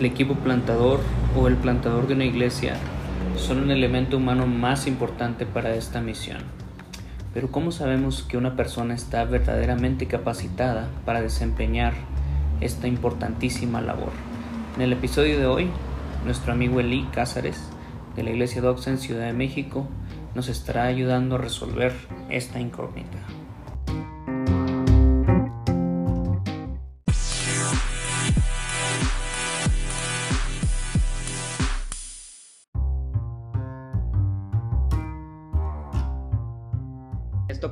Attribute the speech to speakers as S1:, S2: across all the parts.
S1: el equipo plantador o el plantador de una iglesia son un elemento humano más importante para esta misión. Pero ¿cómo sabemos que una persona está verdaderamente capacitada para desempeñar esta importantísima labor? En el episodio de hoy, nuestro amigo Eli Cázares, de la Iglesia Doxa en Ciudad de México, nos estará ayudando a resolver esta incógnita.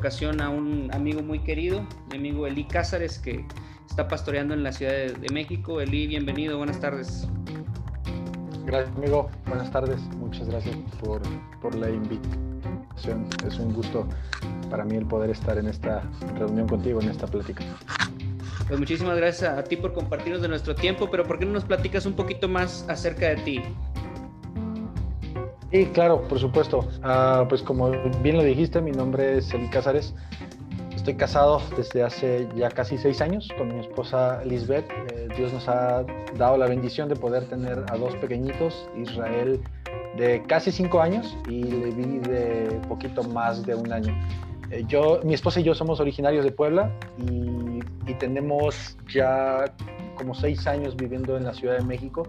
S1: Ocasión a un amigo muy querido, mi amigo Eli Cázares, que está pastoreando en la Ciudad de México. Eli, bienvenido, buenas tardes.
S2: Gracias, amigo. Buenas tardes. Muchas gracias por, por la invitación. Es un gusto para mí el poder estar en esta reunión contigo, en esta plática.
S1: Pues muchísimas gracias a ti por compartirnos de nuestro tiempo, pero ¿por qué no nos platicas un poquito más acerca de ti?
S2: Sí, claro, por supuesto. Uh, pues como bien lo dijiste, mi nombre es Eli Cázares. Estoy casado desde hace ya casi seis años con mi esposa Lisbeth. Eh, Dios nos ha dado la bendición de poder tener a dos pequeñitos, Israel de casi cinco años y Levi de poquito más de un año. Eh, yo, mi esposa y yo somos originarios de Puebla y tenemos ya como seis años viviendo en la Ciudad de México.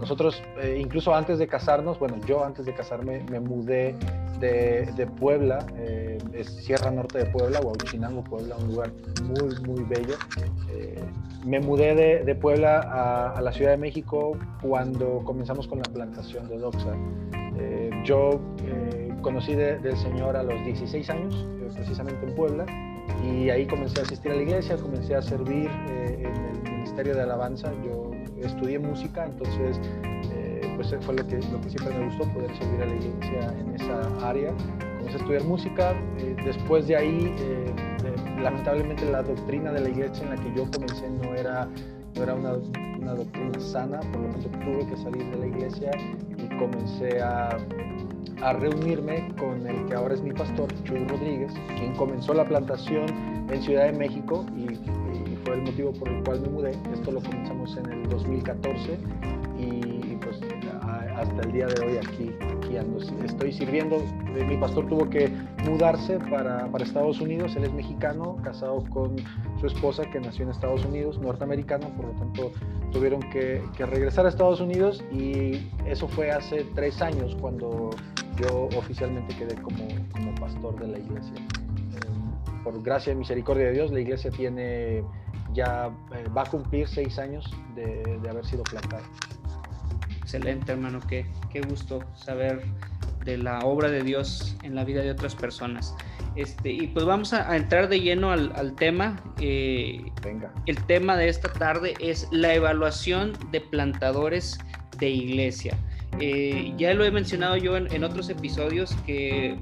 S2: Nosotros, eh, incluso antes de casarnos, bueno, yo antes de casarme me mudé de, de Puebla, eh, es Sierra Norte de Puebla, Huauchinango, Puebla, un lugar muy, muy bello. Eh, me mudé de, de Puebla a, a, la Ciudad de México cuando comenzamos con la plantación de Doxa. Eh, yo conocí de, del Señor a los 16 años, precisamente en Puebla, y ahí comencé a asistir a la iglesia, comencé a servir en el Ministerio de Alabanza. Yo estudié música, entonces eh, pues fue lo que, lo que siempre me gustó, poder servir a la iglesia en esa área. Comencé a estudiar música, eh, después de ahí, eh, lamentablemente la doctrina de la iglesia en la que yo comencé no era, no era una, una doctrina sana, por lo tanto tuve que salir de la iglesia y comencé a, a reunirme con el que ahora es mi pastor, Chuy Rodríguez, quien comenzó la plantación en Ciudad de México y fue el motivo por el cual me mudé. Esto lo comenzamos en el 2014 y pues hasta el día de hoy aquí, ando. Estoy sirviendo. Mi pastor tuvo que mudarse para, Estados Unidos. Él es mexicano, casado con su esposa que nació en Estados Unidos, norteamericano, por lo tanto tuvieron que, regresar a Estados Unidos y eso fue hace tres años cuando yo oficialmente quedé como pastor de la iglesia. Por gracia y misericordia de Dios, la iglesia tiene ya eh, va a cumplir seis años de, de, haber sido plantada.
S1: Excelente, hermano, qué, qué gusto saber de la obra de Dios en la vida de otras personas. Este, y pues vamos a, a entrar de lleno al, al tema. Eh,
S2: Venga.
S1: El tema de esta tarde es la evaluación de plantadores de iglesia. Eh, ya lo he mencionado yo en, en otros episodios que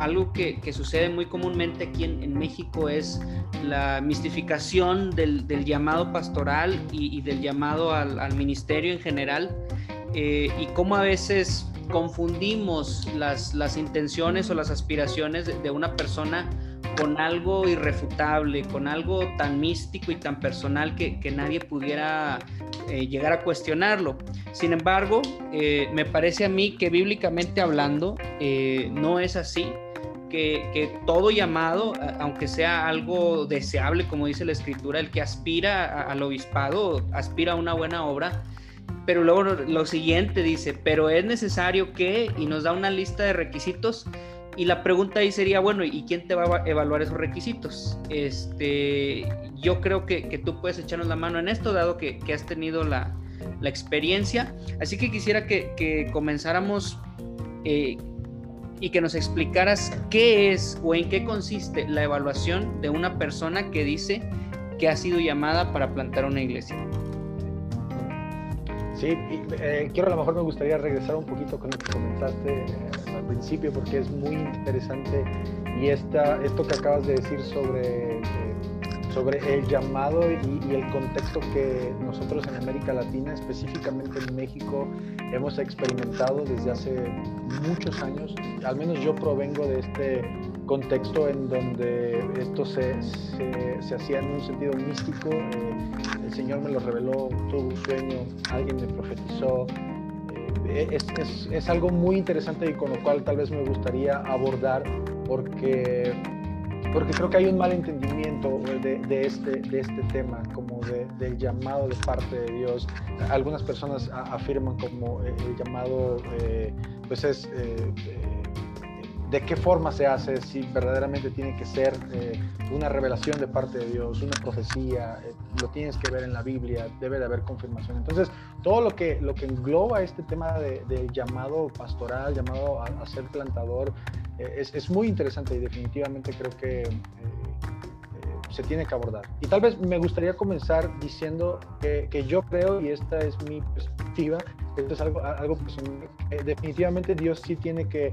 S1: algo que, que, sucede muy comúnmente aquí en, México es la mistificación del, del llamado pastoral y, del llamado al, ministerio en general eh, y cómo a veces confundimos las, las, intenciones o las aspiraciones de, una persona con algo irrefutable, con algo tan místico y tan personal que, que nadie pudiera eh, llegar a cuestionarlo. Sin embargo, eh, me parece a mí que bíblicamente hablando no es así. Que, todo llamado, aunque sea algo deseable, como dice la escritura, el que aspira al obispado, aspira a una buena obra, pero luego lo siguiente dice, pero es necesario que, y nos da una lista de requisitos, y la pregunta ahí sería, bueno, ¿y quién te va a evaluar esos requisitos? Este, yo creo que, tú puedes echarnos la mano en esto, dado que, has tenido la, la, experiencia. Así que quisiera que, que comenzáramos eh, y que nos explicaras qué es o en qué consiste la evaluación de una persona que dice que ha sido llamada para plantar una iglesia.
S2: Sí, eh, quiero a lo mejor me gustaría regresar un poquito con lo que comentaste eh, al principio porque es muy interesante y esta, esto que acabas de decir sobre, eh, sobre el llamado y, el contexto que nosotros en América Latina, específicamente en México, hemos experimentado desde hace muchos años. Al menos yo provengo de este contexto en donde esto se, se, hacía en un sentido místico. Eh, el Señor me lo reveló, tuve un sueño, alguien me profetizó. Eh, es, es, algo muy interesante y con lo cual tal vez me gustaría abordar porque, porque creo que hay un mal entendimiento de, este, de este tema, como de, del llamado de parte de Dios. Algunas personas afirman como el llamado eh, pues es... Eh, de qué forma se hace, si verdaderamente tiene que ser eh, una revelación de parte de Dios, una profecía, eh, lo tienes que ver en la Biblia, debe de haber confirmación. Entonces, todo lo que, lo que engloba este tema del de llamado pastoral, llamado a, ser plantador, eh, es, es, muy interesante y definitivamente creo que se tiene que abordar. Y tal vez me gustaría comenzar diciendo que, que yo creo, y esta es mi perspectiva, esto es algo, personal, definitivamente Dios sí tiene que,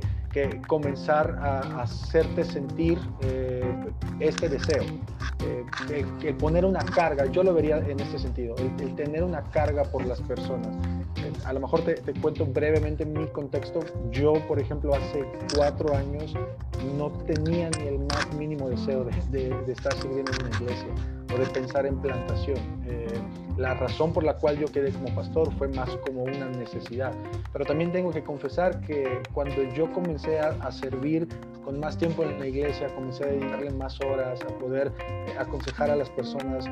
S2: comenzar a, hacerte sentir eh, este deseo. Eh, el, poner una carga, yo lo vería en este sentido, el, tener una carga por las personas. Eh, a lo mejor te, cuento brevemente mi contexto. Yo, por ejemplo, hace cuatro años no tenía ni el más mínimo deseo de, estar sirviendo en una iglesia o de pensar en plantación. Eh, la razón por la cual yo quedé como pastor fue más como una necesidad. Pero también tengo que confesar que cuando yo comencé a, servir con más tiempo en la iglesia, comencé a dedicarle más horas, a poder eh, aconsejar a las personas.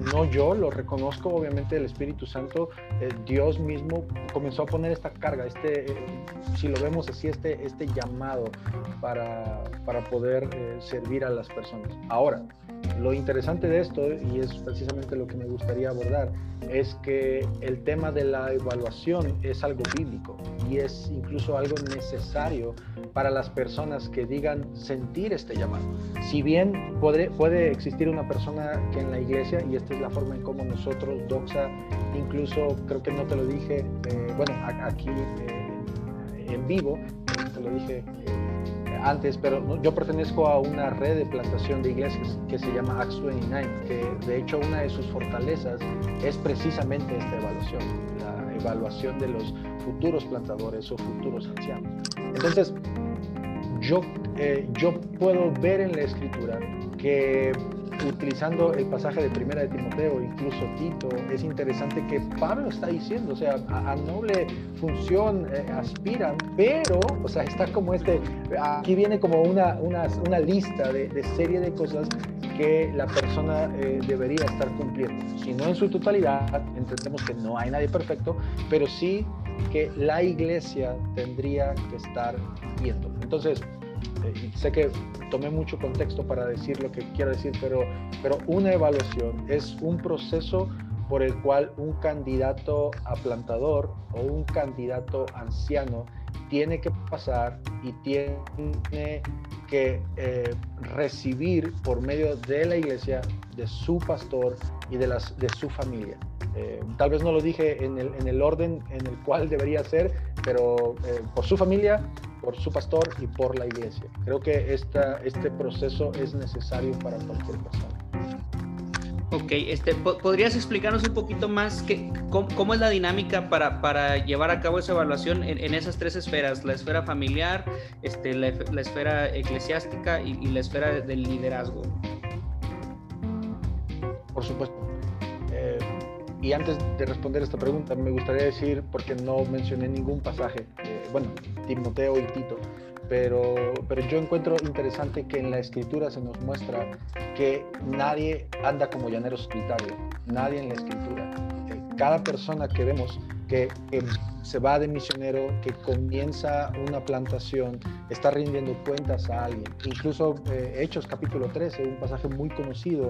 S2: No yo, lo reconozco, obviamente el Espíritu Santo, eh, Dios mismo comenzó a poner esta carga, este, eh, si lo vemos así, este, este llamado para, para poder eh, servir a las personas. Ahora, lo interesante de esto, y es precisamente lo que me gustaría abordar, es que el tema de la evaluación es algo bíblico y es incluso algo necesario para las personas que digan sentir este llamado. Si bien puede, puede existir una persona que en la iglesia, y es la forma en cómo nosotros, Doxa, incluso creo que no te lo dije, eh, bueno, aquí eh, en vivo, te lo dije eh, antes, pero yo pertenezco a una red de plantación de iglesias que se llama Acts 29, que de hecho una de sus fortalezas es precisamente esta evaluación, la evaluación de los futuros plantadores o futuros ancianos. Entonces, yo, eh, yo puedo ver en la escritura que utilizando el pasaje de Primera de Timoteo, incluso Tito, es interesante que Pablo está diciendo, o sea, a, noble función eh, aspiran, pero, o sea, está como este, aquí viene como una, una, una lista de, de, serie de cosas que la persona eh, debería estar cumpliendo. Si no en su totalidad, entendemos que no hay nadie perfecto, pero sí que la iglesia tendría que estar viendo. Entonces, eh, sé que tomé mucho contexto para decir lo que quiero decir, pero, pero una evaluación es un proceso por el cual un candidato a plantador o un candidato anciano tiene que pasar y tiene que eh, recibir por medio de la iglesia, de su pastor y de, las, de su familia. Eh, tal vez no lo dije en el, en el, orden en el cual debería ser, pero eh, por su familia, por su pastor y por la iglesia. Creo que esta, este proceso es necesario para cualquier persona.
S1: Ok, este, ¿podrías explicarnos un poquito más que, cómo, es la dinámica para, para, llevar a cabo esa evaluación en, en, esas tres esferas? La esfera familiar, este, la, la esfera eclesiástica y, y la esfera del liderazgo.
S2: Por supuesto. Y antes de responder esta pregunta, me gustaría decir, porque no mencioné ningún pasaje, eh, bueno, Timoteo y Tito, pero, pero yo encuentro interesante que en la escritura se nos muestra que nadie anda como llanero solitario, nadie en la escritura. Cada persona que vemos que, se va de misionero, que comienza una plantación, está rindiendo cuentas a alguien. Incluso eh, Hechos capítulo 13, un pasaje muy conocido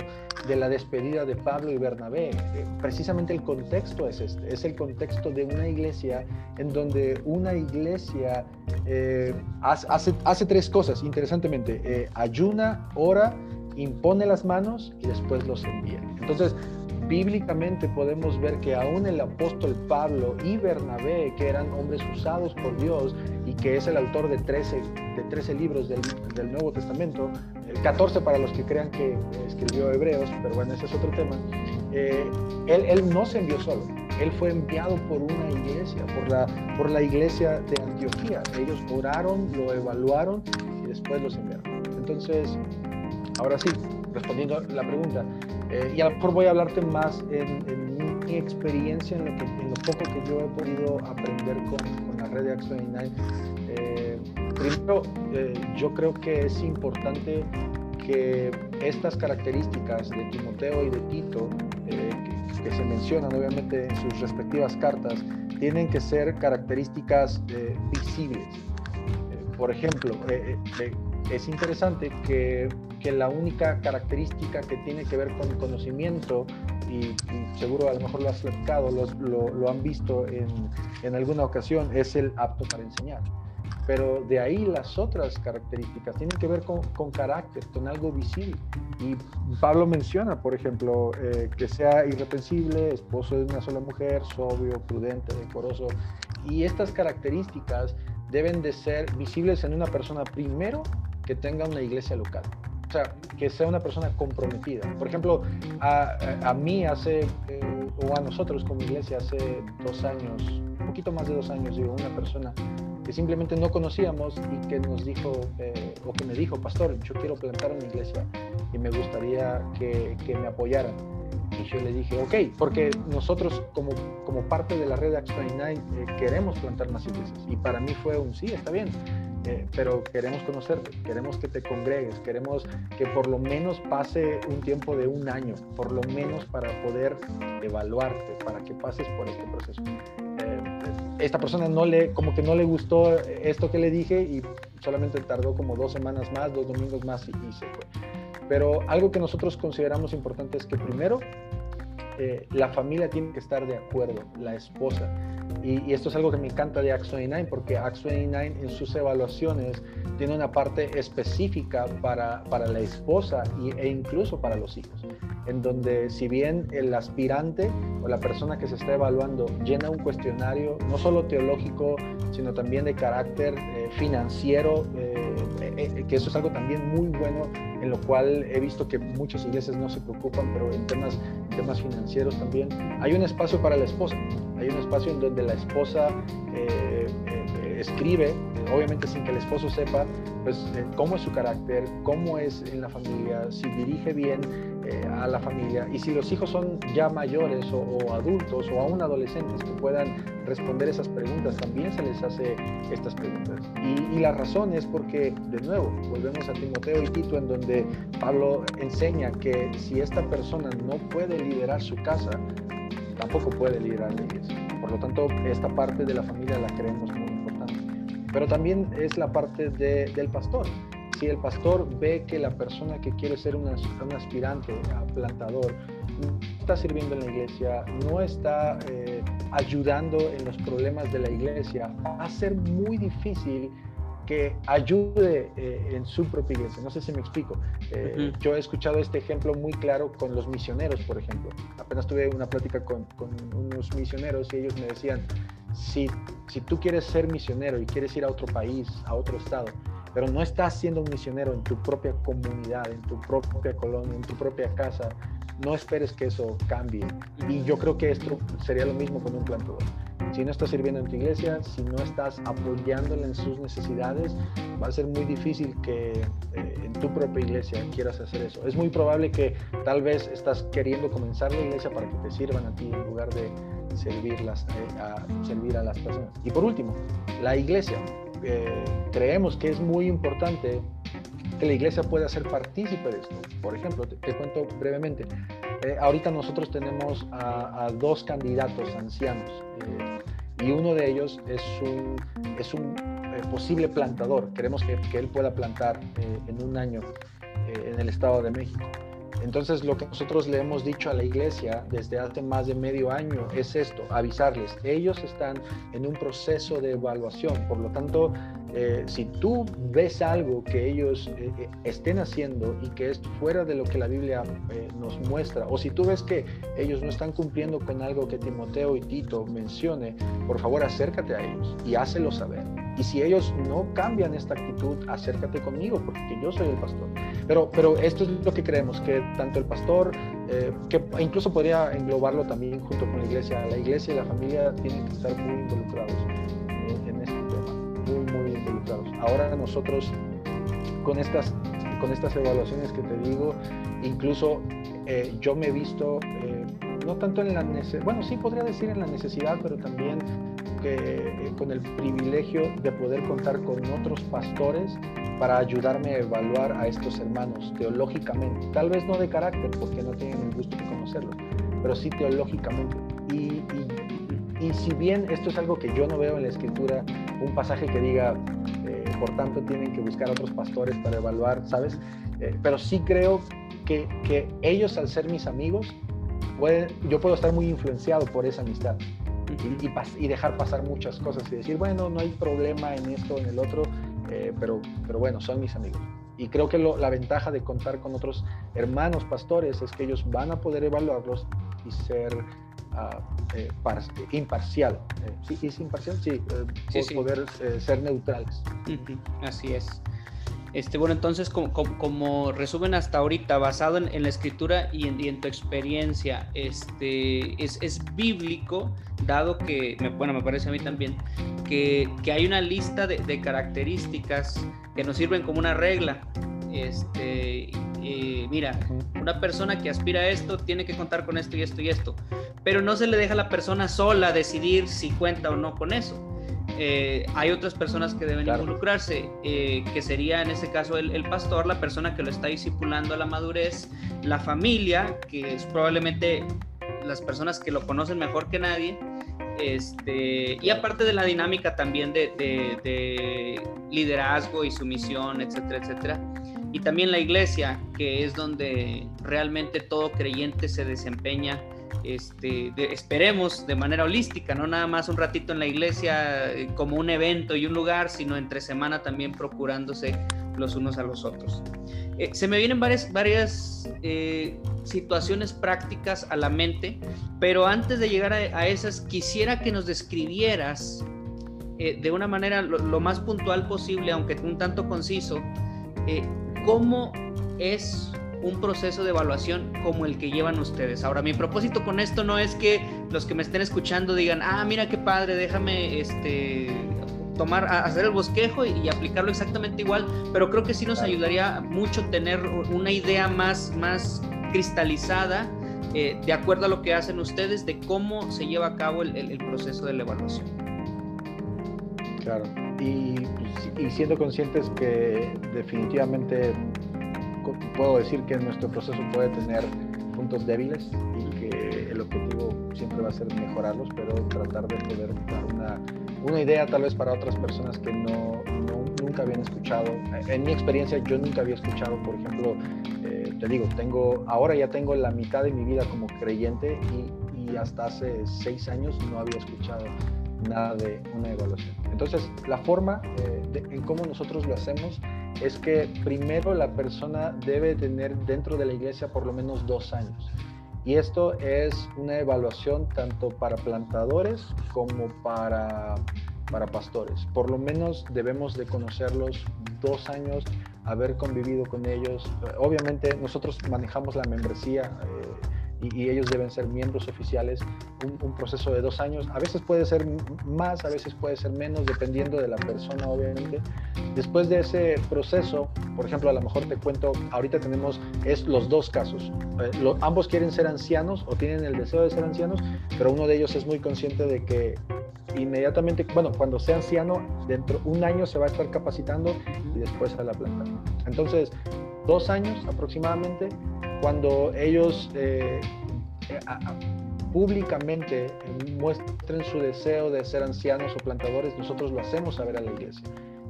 S2: de la despedida de Pablo y Bernabé. Eh, precisamente el contexto es este, es el contexto de una iglesia en donde una iglesia eh, hace, hace, tres cosas, interesantemente, ayuna, ora, impone las manos y después los envía. Entonces, bíblicamente podemos ver que aún el apóstol Pablo y Bernabé, que eran hombres usados por Dios y que es el autor de 13, de 13 libros del, Nuevo Testamento, el 14 para los que crean que escribió Hebreos, pero bueno, ese es otro tema, eh, él, él no se envió solo, él fue enviado por una iglesia, por la, por la iglesia de Antioquía. Ellos oraron, lo evaluaron y después los enviaron. Entonces, ahora sí, respondiendo la pregunta, eh, y a lo mejor voy a hablarte más en, mi experiencia, en lo, que, en lo, poco que yo he podido aprender con, con la red de Action 99. Eh, primero, eh, yo creo que es importante que estas características de Timoteo y de Tito, que, que, se mencionan obviamente en sus respectivas cartas, tienen que ser características visibles. por ejemplo, es interesante que, que, la única característica que tiene que ver con conocimiento, y, seguro a lo mejor lo has platicado, lo, lo, han visto en, en, alguna ocasión, es el apto para enseñar. Pero de ahí las otras características tienen que ver con, con carácter, con algo visible. Y Pablo menciona, por ejemplo, eh, que sea irreprensible, esposo de una sola mujer, sobrio, prudente, decoroso. Y estas características deben de ser visibles en una persona primero que tenga una iglesia local. O sea, que sea una persona comprometida. Por ejemplo, a, a mí hace, eh, o a nosotros como iglesia hace dos años, un poquito más de dos años, digo, una persona que simplemente no conocíamos y que nos dijo, eh, o que me dijo, pastor, yo quiero plantar una iglesia y me gustaría que, que me apoyaran. Y yo le dije, ok, porque nosotros como, como parte de la red Acts 29 eh, queremos plantar más iglesias. Y para mí fue un sí, está bien. Eh, pero queremos conocerte, queremos que te congregues, queremos que por lo menos pase un tiempo de un año, por lo menos para poder evaluarte, para que pases por este proceso. Eh, esta persona no le, como que no le gustó esto que le dije y solamente tardó como dos semanas más, dos domingos más y, y se fue. Pero algo que nosotros consideramos importante es que primero eh, la familia tiene que estar de acuerdo, la esposa. Y, esto es algo que me encanta de Act 29 porque Act 29 en sus evaluaciones tiene una parte específica para, para la esposa y, e incluso para los hijos, en donde si bien el aspirante o la persona que se está evaluando llena un cuestionario, no solo teológico, sino también de carácter eh, financiero, eh, que eso es algo también muy bueno en lo cual he visto que muchas iglesias no se preocupan, pero en temas, temas financieros también. Hay un espacio para la esposa, hay un espacio en donde la esposa eh, eh, escribe, obviamente sin que el esposo sepa, pues eh, cómo es su carácter, cómo es en la familia, si dirige bien a la familia y si los hijos son ya mayores o, adultos o aún adolescentes que puedan responder esas preguntas, también se les hace estas preguntas. Y, y, la razón es porque, de nuevo, volvemos a Timoteo y Tito, en donde Pablo enseña que si esta persona no puede liderar su casa, tampoco puede liderar la iglesia. Por lo tanto, esta parte de la familia la creemos muy importante. Pero también es la parte de, del pastor. Si el pastor ve que la persona que quiere ser un aspirante a plantador está sirviendo en la iglesia, no está eh, ayudando en los problemas de la iglesia, va a ser muy difícil que ayude eh, en su propia iglesia. No sé si me explico. Eh, yo he escuchado este ejemplo muy claro con los misioneros, por ejemplo. Apenas tuve una plática con, con unos misioneros y ellos me decían, si, si tú quieres ser misionero y quieres ir a otro país, a otro estado, pero no estás siendo un misionero en tu propia comunidad, en tu propia colonia, en tu propia casa, no esperes que eso cambie. Y yo creo que esto sería lo mismo con un plantador si no estás sirviendo en tu iglesia, si no estás apoyándole en sus necesidades, va a ser muy difícil que eh, en tu propia iglesia quieras hacer eso. Es muy probable que tal vez estás queriendo comenzar la iglesia para que te sirvan a ti en lugar de servirlas, eh, a servir a las personas. Y por último, la iglesia. Eh, creemos que es muy importante que la iglesia pueda ser partícipe de esto. Por ejemplo, te, cuento brevemente. Ahorita nosotros tenemos a, dos candidatos ancianos y uno de ellos es un, es un eh, posible plantador. Queremos que, que él pueda plantar eh, en un año eh, en el Estado de México. Entonces lo que nosotros le hemos dicho a la iglesia desde hace más de medio año es esto, avisarles, ellos están en un proceso de evaluación, por lo tanto, si tú ves algo que ellos estén haciendo y que es fuera de lo que la Biblia nos muestra, o si tú ves que ellos no están cumpliendo con algo que Timoteo y Tito mencione, por favor acércate a ellos y hácelo saber. Y si ellos no cambian esta actitud, acércate conmigo, porque yo soy el pastor. Pero, pero esto es lo que creemos, que tanto el pastor, eh, que incluso podría englobarlo también junto con la iglesia, la iglesia y la familia tienen que estar muy involucrados en este tema, muy, muy involucrados. Ahora nosotros, con estas con estas evaluaciones que te digo, incluso eh, yo me he visto, eh, no tanto en la necesidad, bueno, sí podría decir en la necesidad, pero también que, eh, con el privilegio de poder contar con otros pastores para ayudarme a evaluar a estos hermanos teológicamente, tal vez no de carácter, porque no tienen el gusto de conocerlos, pero sí teológicamente. Y, y, si bien esto es algo que yo no veo en la escritura, un pasaje que diga, por tanto tienen que buscar otros pastores para evaluar, ¿sabes? pero sí creo que, que, ellos al ser mis amigos, pueden, yo puedo estar muy influenciado por esa amistad y, dejar pasar muchas cosas y decir, bueno, no hay problema en esto o en el otro, eh, pero, pero bueno, son mis amigos. Y creo que la ventaja de contar con otros hermanos pastores es que ellos van a poder evaluarlos y ser uh, eh, imparcial. Eh, ¿Sí es imparcial? Sí, sí, poder ser neutrales.
S1: Así es. Este, bueno, entonces, como, resumen hasta ahorita, basado en, la escritura y en, tu experiencia, este, es, bíblico, dado que, bueno, me parece a mí también, que, hay una lista de, de, características que nos sirven como una regla. Este, mira, una persona que aspira a esto tiene que contar con esto y esto y esto, pero no se le deja a la persona sola decidir si cuenta o no con eso eh, hay otras personas que deben involucrarse, eh, que sería en ese caso el, pastor, la persona que lo está discipulando a la madurez, la familia, que es probablemente las personas que lo conocen mejor que nadie, este, y aparte de la dinámica también de, de, liderazgo y sumisión, etcétera, etcétera. Y también la iglesia, que es donde realmente todo creyente se desempeña este, esperemos de manera holística, no nada más un ratito en la iglesia eh, como un evento y un lugar, sino entre semana también procurándose los unos a los otros. Eh, se me vienen varias, varias eh, situaciones prácticas a la mente, pero antes de llegar a, esas, quisiera que nos describieras de una manera lo, más puntual posible, aunque un tanto conciso, cómo es un proceso de evaluación como el que llevan ustedes. Ahora, mi propósito con esto no es que los que me estén escuchando digan, ah, mira qué padre, déjame este tomar, hacer el bosquejo y, aplicarlo exactamente igual, pero creo que sí nos ayudaría mucho tener una idea más, más cristalizada eh, de acuerdo a lo que hacen ustedes de cómo se lleva a cabo el, proceso de la evaluación.
S2: Claro, y, y siendo conscientes que definitivamente puedo decir que nuestro proceso puede tener puntos débiles y que el objetivo siempre va a ser mejorarlos, pero tratar de poder dar una, una idea tal vez para otras personas que no, nunca habían escuchado. En mi experiencia yo nunca había escuchado, por ejemplo, eh, te digo, tengo, ahora ya tengo la mitad de mi vida como creyente y, y hasta hace seis años no había escuchado nada de una evaluación. Entonces, la forma eh, en cómo nosotros lo hacemos es que primero la persona debe tener dentro de la iglesia por lo menos dos años. Y esto es una evaluación tanto para plantadores como para, para pastores. Por lo menos debemos de conocerlos dos años, haber convivido con ellos. Obviamente nosotros manejamos la membresía. Eh, y, ellos deben ser miembros oficiales, un, proceso de dos años. A veces puede ser más, a veces puede ser menos, dependiendo de la persona, obviamente. Después de ese proceso, por ejemplo, a lo mejor te cuento, ahorita tenemos es los dos casos. Eh, ambos quieren ser ancianos o tienen el deseo de ser ancianos, pero uno de ellos es muy consciente de que inmediatamente, bueno, cuando sea anciano, dentro un año se va a estar capacitando y después a la planta. Entonces, dos años aproximadamente cuando ellos eh, públicamente muestren su deseo de ser ancianos o plantadores, nosotros lo hacemos saber a la iglesia.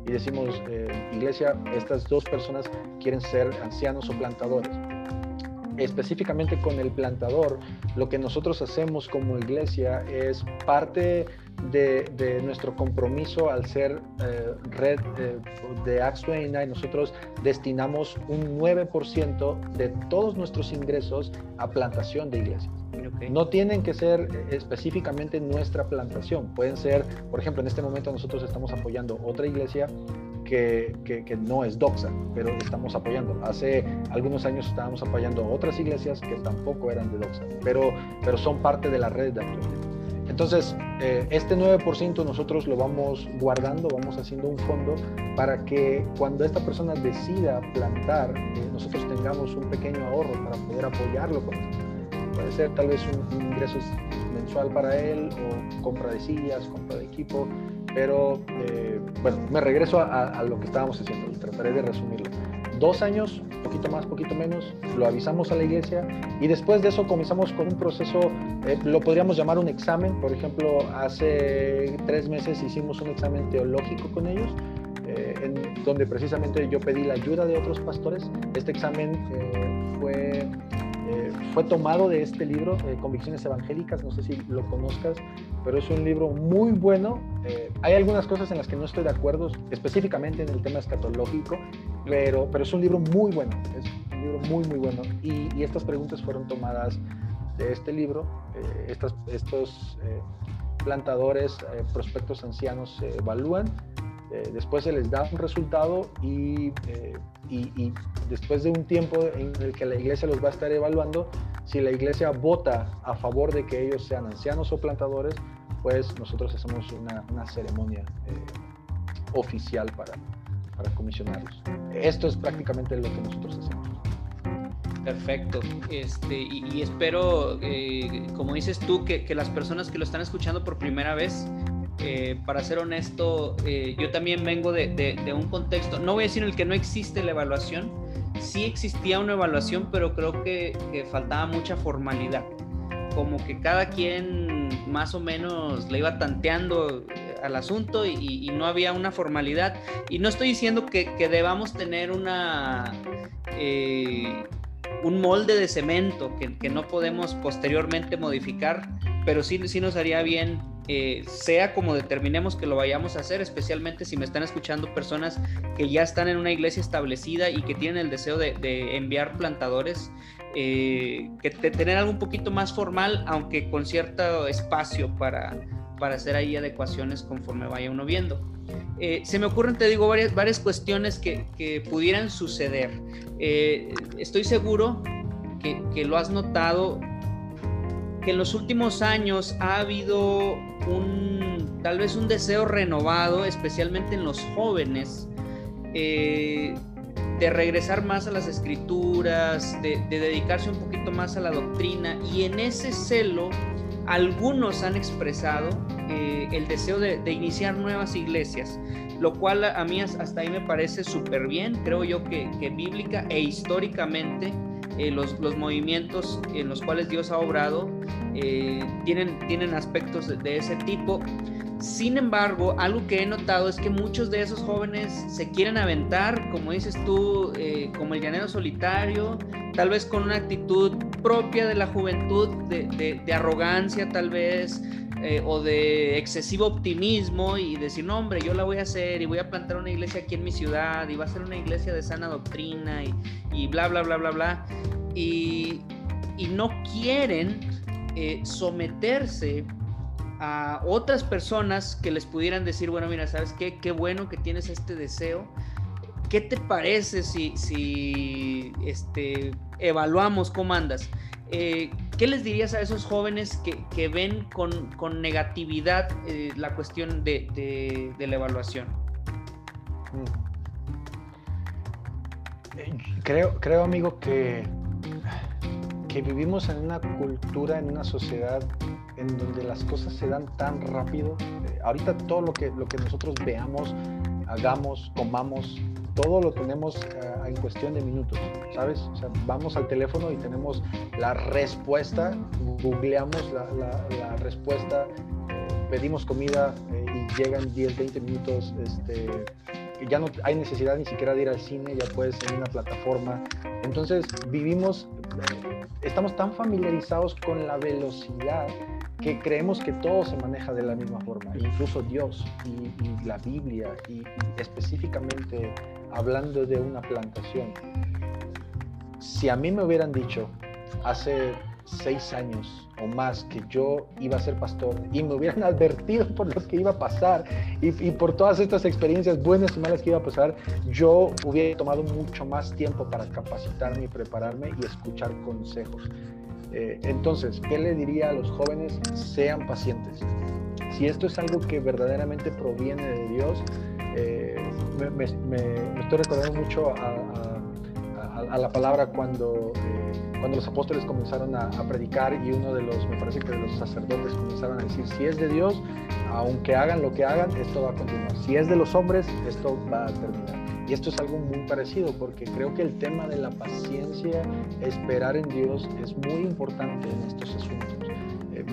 S2: Y decimos, eh, iglesia, estas dos personas quieren ser ancianos o plantadores. Específicamente con el plantador, lo que nosotros hacemos como iglesia es parte de, nuestro compromiso al ser eh, red eh, de Acts 29, nosotros destinamos un 9% de todos nuestros ingresos a plantación de iglesias. No tienen que ser eh, específicamente nuestra plantación, pueden ser, por ejemplo, en este momento nosotros estamos apoyando otra iglesia que, que, no es doxa, pero estamos apoyando. Hace algunos años estábamos apoyando otras iglesias que tampoco eran de doxa, pero, pero son parte de la red de Acts Entonces, eh, este 9% nosotros lo vamos guardando, vamos haciendo un fondo para que cuando esta persona decida plantar, eh, nosotros tengamos un pequeño ahorro para poder apoyarlo con Puede ser tal vez un, ingreso mensual para él o compra de sillas, compra de equipo, pero eh, bueno, me regreso a, lo que estábamos haciendo y trataré de resumirlo. Dos años, poquito más, poquito menos, lo avisamos a la iglesia y después de eso comenzamos con un proceso, eh, lo podríamos llamar un examen, por ejemplo, hace tres meses hicimos un examen teológico con ellos, eh, en donde precisamente yo pedí la ayuda de otros pastores. Este examen eh, fue fue tomado de este libro, eh, Convicciones Evangélicas, no sé si lo conozcas, pero es un libro muy bueno. Eh, hay algunas cosas en las que no estoy de acuerdo, específicamente en el tema escatológico, pero, pero es un libro muy bueno, es un libro muy, muy bueno. Y, estas preguntas fueron tomadas de este libro. Estas, estos plantadores, prospectos ancianos se evalúan después se les da un resultado y, y, después de un tiempo en el que la iglesia los va a estar evaluando, si la iglesia vota a favor de que ellos sean ancianos o plantadores, pues nosotros hacemos una, ceremonia eh, oficial para, para comisionarlos. Esto es prácticamente lo que nosotros hacemos.
S1: Perfecto. Este, y, espero, eh, como dices tú, que, que, las personas que lo están escuchando por primera vez eh, para ser honesto, eh, yo también vengo de, un contexto, no voy a decir en el que no existe la evaluación, sí existía una evaluación, pero creo que, faltaba mucha formalidad, como que cada quien más o menos le iba tanteando eh, al asunto y, no había una formalidad. Y no estoy diciendo que, debamos tener una... un molde de cemento que, no podemos posteriormente modificar, pero sí, sí nos haría bien eh, sea como determinemos que lo vayamos a hacer, especialmente si me están escuchando personas que ya están en una iglesia establecida y que tienen el deseo de, enviar plantadores, eh, que tener algo un poquito más formal, aunque con cierto espacio para, para hacer ahí adecuaciones conforme vaya uno viendo. Eh, se me ocurren, te digo, varias, varias cuestiones que, que pudieran suceder. estoy seguro que, que, lo has notado que en los últimos años ha habido tal vez un deseo renovado, especialmente en los jóvenes, eh, de regresar más a las escrituras, de, dedicarse un poquito más a la doctrina y en ese celo algunos han expresado eh, el deseo de, iniciar nuevas iglesias, lo cual a mí hasta ahí me parece súper bien, creo yo que bíblica e históricamente eh, los, los, movimientos en los cuales Dios ha obrado eh, tienen, tienen aspectos de, ese tipo. Sin embargo, algo que he notado es que muchos de esos jóvenes se quieren aventar, como dices tú, eh, como el llanero solitario, tal vez con una actitud propia de la juventud, de, de, arrogancia tal vez, o de excesivo optimismo y decir, no hombre, yo la voy a hacer y voy a plantar una iglesia aquí en mi ciudad y va a ser una iglesia de sana doctrina y, y bla, bla, bla, bla, bla. Y, y no quieren eh, someterse a otras personas que les pudieran decir, bueno, mira, ¿sabes qué? Qué bueno que tienes este deseo. ¿Qué te parece si, si este, evaluamos cómo andas? Eh, ¿Qué les dirías a esos jóvenes que, ven con, negatividad eh, la cuestión de, la evaluación? Mm.
S2: Creo, creo amigo, que, que vivimos en una cultura, en una sociedad en donde las cosas se dan tan rápido. Eh, ahorita todo lo que nosotros veamos, hagamos, comamos, todo lo tenemos eh, en cuestión de minutos, ¿sabes? O sea, vamos al teléfono y tenemos la respuesta, googleamos la, la, respuesta, eh, pedimos comida y llegan 10, 20 minutos. Este, ya no hay necesidad ni siquiera de ir al cine, ya puedes en una plataforma. Entonces vivimos, eh, estamos tan familiarizados con la velocidad que creemos que todo se maneja de la misma forma, incluso Dios y, la Biblia y, y específicamente hablando de una plantación. Si a mí me hubieran dicho hace seis años o más que yo iba a ser pastor y me hubieran advertido por lo que iba a pasar y, por todas estas experiencias buenas y malas que iba a pasar, yo hubiera tomado mucho más tiempo para capacitarme y prepararme y escuchar consejos. Eh, entonces, ¿qué le diría a los jóvenes? Sean pacientes. Si esto es algo que verdaderamente proviene de Dios, eh, me, estoy recordando mucho a, la palabra cuando, eh, cuando los apóstoles comenzaron a, predicar y uno de los, me parece que los sacerdotes comenzaron a decir, si es de Dios, aunque hagan lo que hagan, esto va a continuar. Si es de los hombres, esto va a terminar. Y esto es algo muy parecido porque creo que el tema de la paciencia, esperar en Dios, es muy importante en estos asuntos.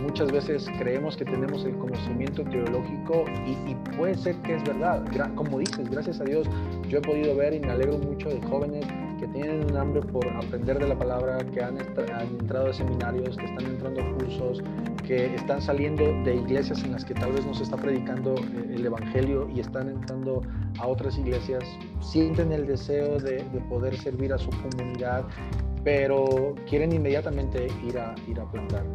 S2: Muchas veces creemos que tenemos el conocimiento teológico y, puede ser que es verdad. Como dices, gracias a Dios yo he podido ver y me alegro mucho de jóvenes que tienen un hambre por aprender de la palabra, que han, entrado a seminarios, que están entrando a cursos, que están saliendo de iglesias en las que tal vez no se está predicando eh, el Evangelio y están entrando a otras iglesias, sienten el deseo de, poder servir a su comunidad, pero quieren inmediatamente ir a, ir a plantar.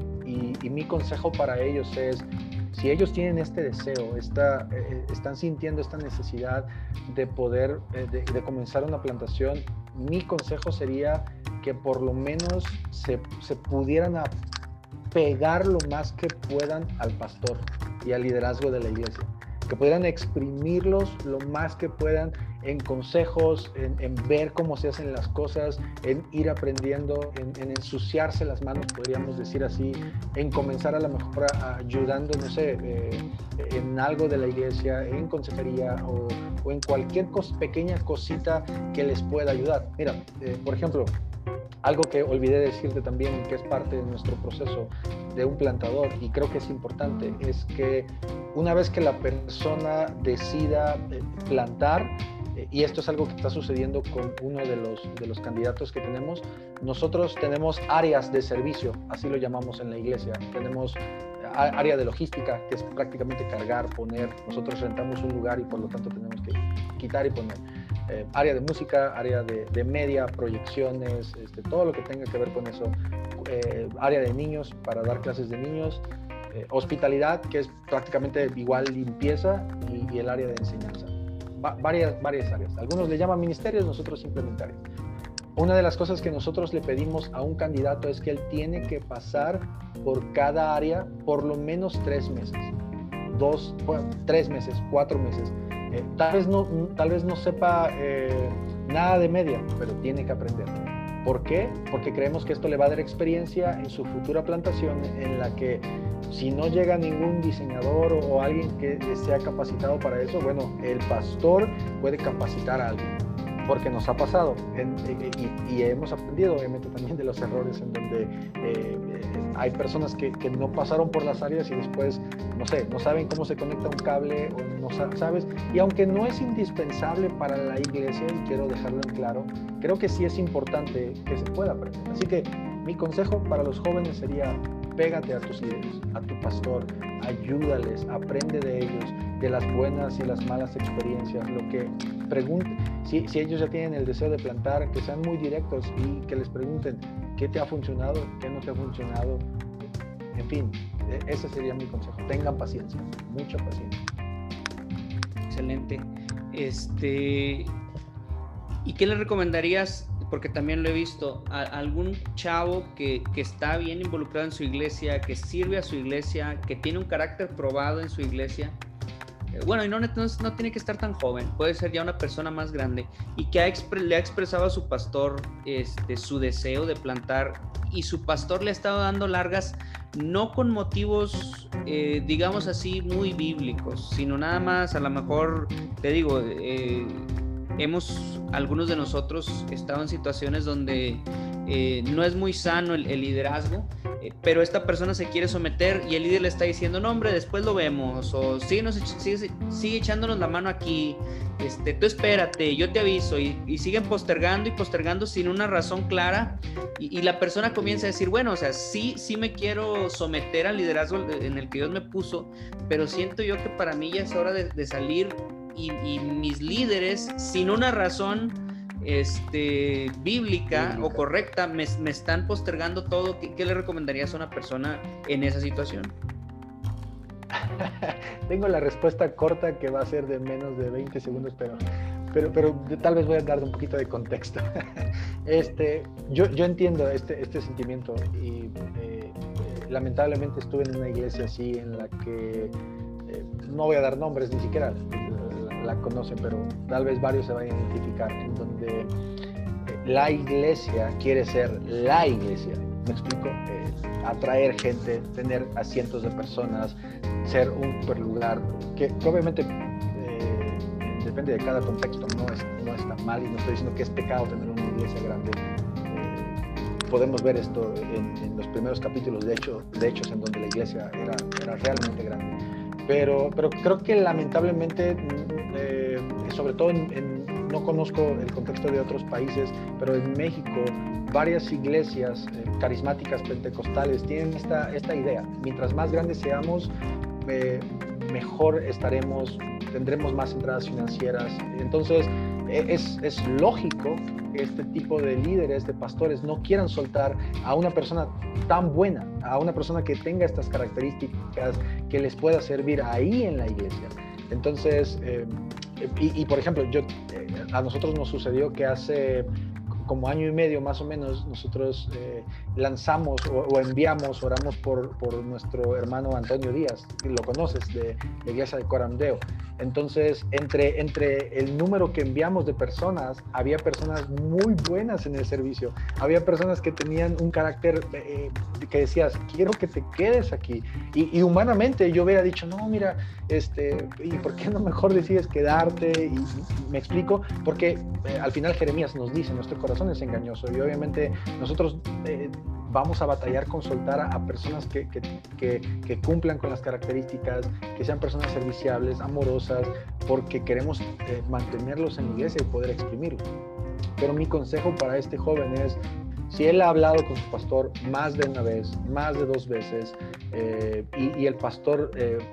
S2: Y, mi consejo para ellos es, si ellos tienen este deseo, esta, eh, están sintiendo esta necesidad de poder, eh, de, comenzar una plantación, mi consejo sería que por lo menos se, se pudieran pegar lo más que puedan al pastor y al liderazgo de la iglesia. Que pudieran exprimirlos lo más que puedan en consejos, en, ver cómo se hacen las cosas, en ir aprendiendo, en, ensuciarse las manos, podríamos decir así, en comenzar a lo mejor ayudando, no sé, eh, en algo de la iglesia, en consejería o, en cualquier pequeña cosita que les pueda ayudar. Mira, eh, por ejemplo, algo que olvidé decirte también, que es parte de nuestro proceso de un plantador y creo que es importante, es que una vez que la persona decida eh, plantar, eh, y esto es algo que está sucediendo con uno de los, de los candidatos que tenemos, nosotros tenemos áreas de servicio, así lo llamamos en la iglesia. Tenemos área de logística, que es prácticamente cargar, poner. Nosotros rentamos un lugar y por lo tanto tenemos que quitar y poner. Eh, área de música, área de, media, proyecciones, este, todo lo que tenga que ver con eso, eh, área de niños para dar clases de niños, eh, hospitalidad, que es prácticamente igual limpieza, y, el área de enseñanza. varias, varias áreas. Algunos le llaman ministerios, nosotros simplemente áreas. Una de las cosas que nosotros le pedimos a un candidato es que él tiene que pasar por cada área por lo menos tres meses. Dos, tres meses, cuatro meses eh, tal, vez no, tal vez no sepa eh, nada de media, pero tiene que aprender. ¿Por qué? Porque creemos que esto le va a dar experiencia en su futura plantación en la que si no llega ningún diseñador o alguien que sea capacitado para eso, bueno, el pastor puede capacitar a alguien porque nos ha pasado y, hemos aprendido obviamente también de los errores en donde eh, hay personas que, no pasaron por las áreas y después, no sé, no saben cómo se conecta un cable o no sabes. Y aunque no es indispensable para la iglesia, y quiero dejarlo en claro, creo que sí es importante que se pueda aprender. Así que mi consejo para los jóvenes sería, pégate a tus líderes, a tu pastor, ayúdales, aprende de ellos, de las buenas y las malas experiencias, lo que pregunten, si, si ellos ya tienen el deseo de plantar, que sean muy directos y que les pregunten qué te ha funcionado, qué no te ha funcionado, en fin, e, ese sería mi consejo, tengan paciencia, mucha paciencia.
S1: Excelente. Este, ¿Y qué le recomendarías porque también lo he visto, a, algún chavo que, que, está bien involucrado en su iglesia, que sirve a su iglesia, que tiene un carácter probado en su iglesia. Eh, bueno, y no, no, tiene que estar tan joven, puede ser ya una persona más grande y que le ha expresado a su pastor este, su deseo de plantar y su pastor le ha estado dando largas, no con motivos, eh, digamos así, muy bíblicos, sino nada más, a lo mejor, te digo, eh, hemos, algunos de nosotros, estado en situaciones donde eh, no es muy sano el, liderazgo, eh, pero esta persona se quiere someter y el líder le está diciendo, no hombre, después lo vemos, o sigue, sigue, echándonos la mano aquí, este, tú espérate, yo te aviso, y, siguen postergando y postergando sin una razón clara, y, la persona comienza a decir, bueno, o sea, sí, sí me quiero someter al liderazgo en el que Dios me puso, pero siento yo que para mí ya es hora de salir y, mis líderes, sin una razón este, bíblica, o correcta, me, están postergando todo, ¿Qué, le recomendarías a una persona en esa situación?
S2: Tengo la respuesta corta que va a ser de menos de 20 segundos, pero pero, pero tal vez voy a dar un poquito de contexto. Este, yo, yo entiendo este, este sentimiento y eh, lamentablemente estuve en una iglesia así en la que eh, no voy a dar nombres, ni siquiera la, conocen, pero tal vez varios se van a identificar, en donde eh, la iglesia quiere ser la iglesia. ¿Me explico? atraer gente, tener asientos de personas, ser un super lugar, que, obviamente eh, depende de cada contexto, no, es, no está mal y no estoy diciendo que es pecado tener una iglesia grande. Eh, podemos ver esto en, los primeros capítulos de, hecho, de Hechos, en donde la iglesia era, era realmente grande. Pero, pero creo que lamentablemente, eh, sobre todo en, no conozco el contexto de otros países, pero en México varias iglesias carismáticas pentecostales tienen esta, esta idea. Mientras más grandes seamos, mejor estaremos, tendremos más entradas financieras. Entonces, e, es, es, lógico que este tipo de líderes, de pastores, no quieran soltar a una persona tan buena, a una persona que tenga estas características, que les pueda servir ahí en la iglesia. Entonces, eh, y, por ejemplo, yo, eh, a nosotros nos sucedió que hace como año y medio más o menos, nosotros eh, lanzamos o, enviamos, oramos por, por, nuestro hermano Antonio Díaz, lo conoces, de la iglesia de Coramdeo. Entonces, entre, entre el número que enviamos de personas, había personas muy buenas en el servicio, había personas que tenían un carácter eh, que decías, quiero que te quedes aquí. Y, humanamente yo hubiera dicho, no, mira, este, ¿y por qué no mejor decides quedarte? Y, me explico, porque eh, al final Jeremías nos dice, nuestro corazón es engañoso y obviamente nosotros... Eh, vamos a batallar con soltar a, personas que, que, cumplan con las características, que sean personas serviciables, amorosas, porque queremos eh, mantenerlos en la iglesia y poder exprimirlos. Pero mi consejo para este joven es, si él ha hablado con su pastor más de una vez, más de dos veces, eh, y, el pastor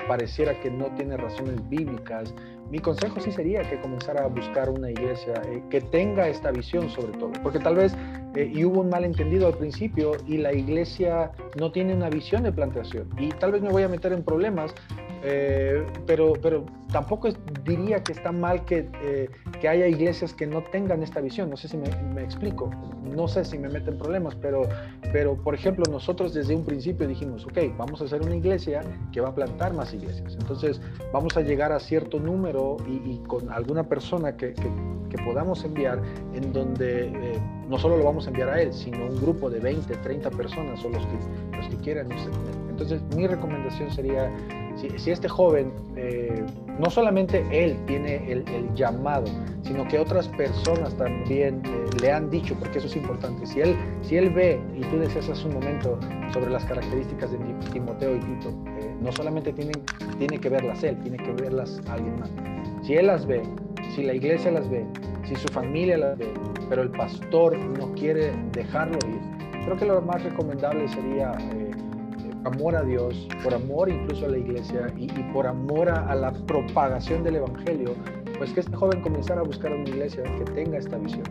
S2: pareciera que no tiene razones bíblicas, mi consejo sí sería que comenzara a buscar una iglesia que tenga esta visión sobre todo, porque tal vez eh, hubo un malentendido al principio y la iglesia no tiene una visión de plantación. Y tal vez me voy a meter en problemas, eh, pero, pero tampoco diría que está mal que, eh, que, haya iglesias que no tengan esta visión. No sé si me, explico, no sé si me meten problemas, pero, pero por ejemplo nosotros desde un principio dijimos, ok, vamos a hacer una iglesia que va a plantar más iglesias. Entonces vamos a llegar a cierto número y, con alguna persona que, que, podamos enviar en donde no solo lo vamos a enviar a él, sino un grupo de 20, 30 personas o los que, los que quieran. Entonces mi recomendación sería si, este joven, eh, no solamente él tiene el, llamado, sino que otras personas también eh, le han dicho, porque eso es importante, si él, si él ve, y tú decías hace un momento sobre las características de Timoteo y Tito, eh, no solamente tiene, tiene que verlas él, tiene que verlas alguien más. Si él las ve, si la iglesia las ve, si su familia las ve, pero el pastor no quiere dejarlo ir, creo que lo más recomendable sería amor a Dios, por amor incluso a la iglesia y, por amor a, la propagación del Evangelio, pues que este joven comenzara a buscar una iglesia que tenga esta visión.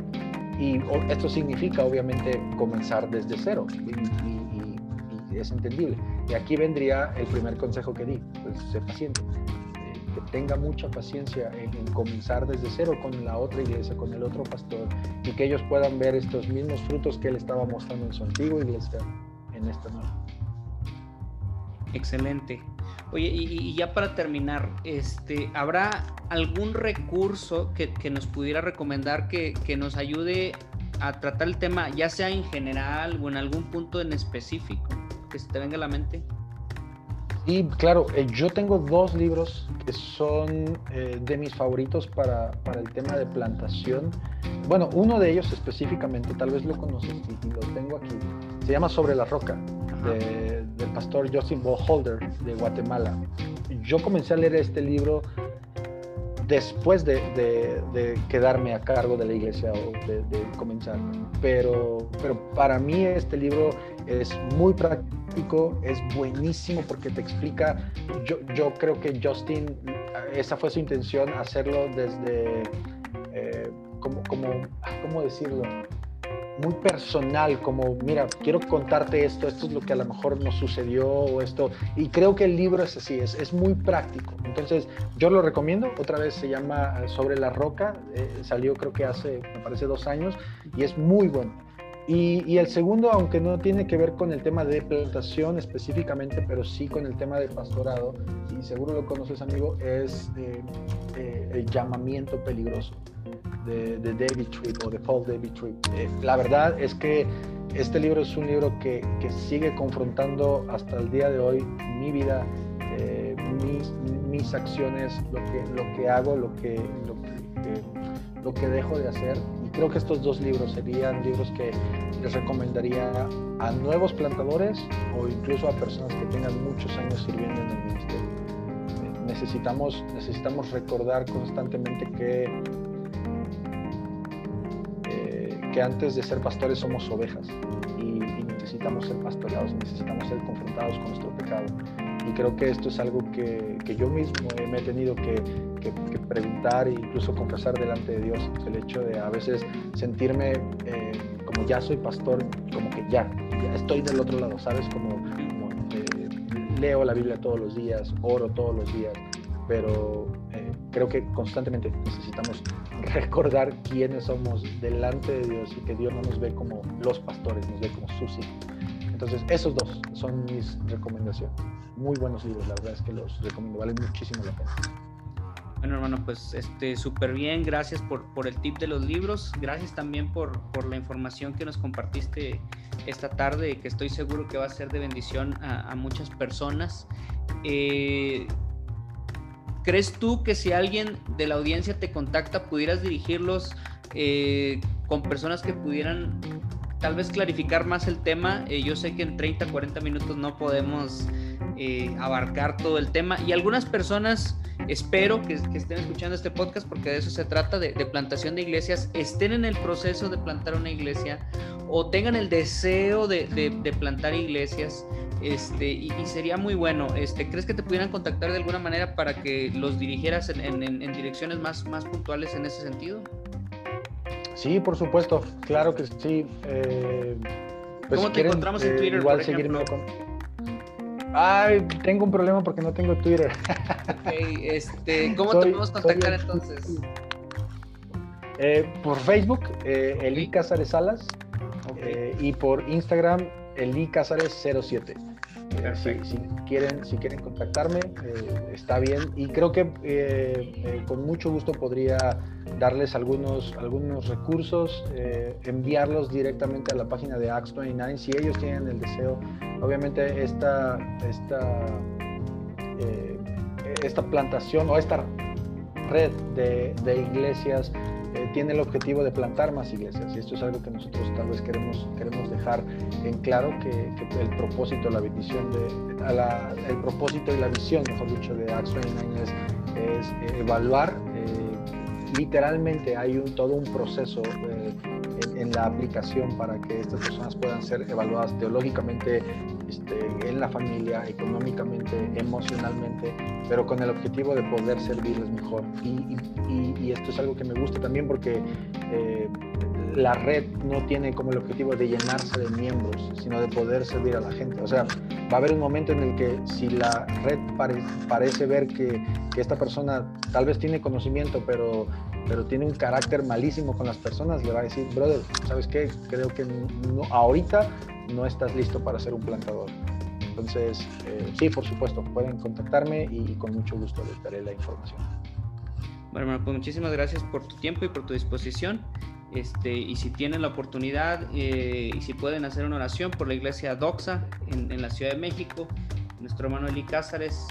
S2: Y esto significa obviamente comenzar desde cero y, es entendible. Y aquí vendría el primer consejo que di, pues ser paciente eh, que tenga mucha paciencia en, en, comenzar desde cero con la otra iglesia, con el otro pastor, y que ellos puedan ver estos mismos frutos que él estaba mostrando en su antigua iglesia en esta nueva.
S1: Excelente. Oye, y, ya para terminar, este, ¿habrá algún recurso que, nos pudiera recomendar que, nos ayude a tratar el tema, ya sea en general o en algún punto en específico, que se te venga a la mente?
S2: Sí, claro, eh, yo tengo dos libros que son eh, de mis favoritos para, para, el tema de plantación. Bueno, uno de ellos específicamente, tal vez lo conoces y, lo tengo aquí, se llama Sobre la Roca, de, del pastor Joseph Holder de Guatemala. Yo comencé a leer este libro después de, de, quedarme a cargo de la iglesia o de, comenzar. Pero, pero para mí este libro es muy práctico, es buenísimo porque te explica, yo, yo creo que Justin, esa fue su intención, hacerlo desde, eh, como, como, ¿cómo decirlo? muy personal, como, mira, quiero contarte esto, esto es lo que a lo mejor nos sucedió o esto, y creo que el libro es así, es, es muy práctico. Entonces, yo lo recomiendo, otra vez se llama Sobre la Roca, eh, salió creo que hace, me parece, dos años, y es muy bueno. Y, el segundo, aunque no tiene que ver con el tema de plantación específicamente, pero sí con el tema de pastorado, y seguro lo conoces amigo, es eh, eh, el llamamiento peligroso de, David Tripp o de Paul David Tripp. Eh, la verdad es que este libro es un libro que, sigue confrontando hasta el día de hoy mi vida, mis, acciones, lo que, hago, lo que dejo de hacer. Creo que estos dos libros serían libros que les recomendaría a nuevos plantadores o incluso a personas que tengan muchos años sirviendo en el ministerio. Eh, necesitamos, necesitamos recordar constantemente que antes de ser pastores somos ovejas y, necesitamos ser pastoreados, necesitamos ser confrontados con nuestro pecado. Y creo que esto es algo que, que yo mismo me he tenido que, que, preguntar e incluso confesar delante de Dios. El hecho de a veces sentirme eh, como ya soy pastor, como que ya, ya estoy del otro lado, ¿sabes? Como, eh, leo la Biblia todos los días, oro todos los días, pero eh, creo que constantemente necesitamos recordar quiénes somos delante de Dios y que Dios no nos ve como los pastores, nos ve como sus hijos. Entonces, esos dos son mis recomendaciones. Muy buenos libros, la verdad es que los recomiendo, valen muchísimo la pena.
S1: Bueno, hermano, pues este súper bien, gracias por, por el tip de los libros, gracias también por, por la información que nos compartiste esta tarde, que estoy seguro que va a ser de bendición a, a muchas personas. Eh, ¿Crees tú que si alguien de la audiencia te contacta, pudieras dirigirlos eh, con personas que pudieran tal vez clarificar más el tema? Eh, yo sé que en 30, 40 minutos no podemos eh, abarcar todo el tema y algunas personas espero que, estén escuchando este podcast porque de eso se trata, de, plantación de iglesias, estén en el proceso de plantar una iglesia o tengan el deseo de, de plantar iglesias este, y, sería muy bueno. Este, ¿Crees que te pudieran contactar de alguna manera para que los dirigieras en, direcciones más, más puntuales en ese sentido?
S2: Sí, por supuesto, claro que sí. Eh,
S1: pues ¿Cómo te encontramos en eh, Twitter?
S2: igual seguirme con... Ay, tengo un problema porque no tengo Twitter.
S1: este, ¿Cómo te podemos contactar entonces?
S2: Eh, por Facebook, Eli Cázares Salas, y por Instagram, Eli Cázares 07. Si, quieren, si quieren contactarme, eh, está bien. Y creo que eh, eh, con mucho gusto podría darles algunos, algunos recursos, enviarlos directamente a la página de Acts 29 si ellos tienen el deseo. Obviamente esta, esta, esta plantación o esta red de, de iglesias eh, tiene el objetivo de plantar más iglesias. Y esto es algo que nosotros tal vez queremos, queremos dejar en claro, que, el propósito, la bendición de, la, el propósito y la visión, mejor dicho, de Acts 29 es, es evaluar. Eh, literalmente hay un, todo un proceso eh, en, la aplicación para que estas personas puedan ser evaluadas teológicamente, este, en la familia, económicamente, emocionalmente, pero con el objetivo de poder servirles mejor. Y, esto es algo que me gusta también porque eh, la red no tiene como el objetivo de llenarse de miembros, sino de poder servir a la gente. O sea, va a haber un momento en el que si la red parece ver que, esta persona tal vez tiene conocimiento, pero, pero tiene un carácter malísimo con las personas, le va a decir, brother, ¿sabes qué? Creo que ahorita no estás listo para ser un plantador. Entonces, eh, sí, por supuesto, pueden contactarme y con mucho gusto les daré la información.
S1: Bueno, pues muchísimas gracias por tu tiempo y por tu disposición. Este, y si tienen la oportunidad eh, y si pueden hacer una oración por la iglesia Doxa en, la Ciudad de México, nuestro hermano Eli Cázares,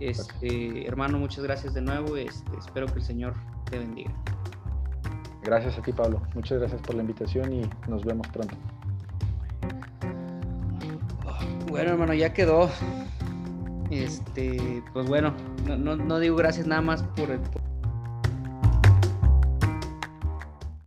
S1: este, hermano, muchas gracias de nuevo. Este, espero que el Señor te bendiga.
S2: Gracias a ti, Pablo. Muchas gracias por la invitación y nos vemos pronto.
S1: Bueno, hermano, ya quedó. Este, pues bueno, no, digo gracias nada más por,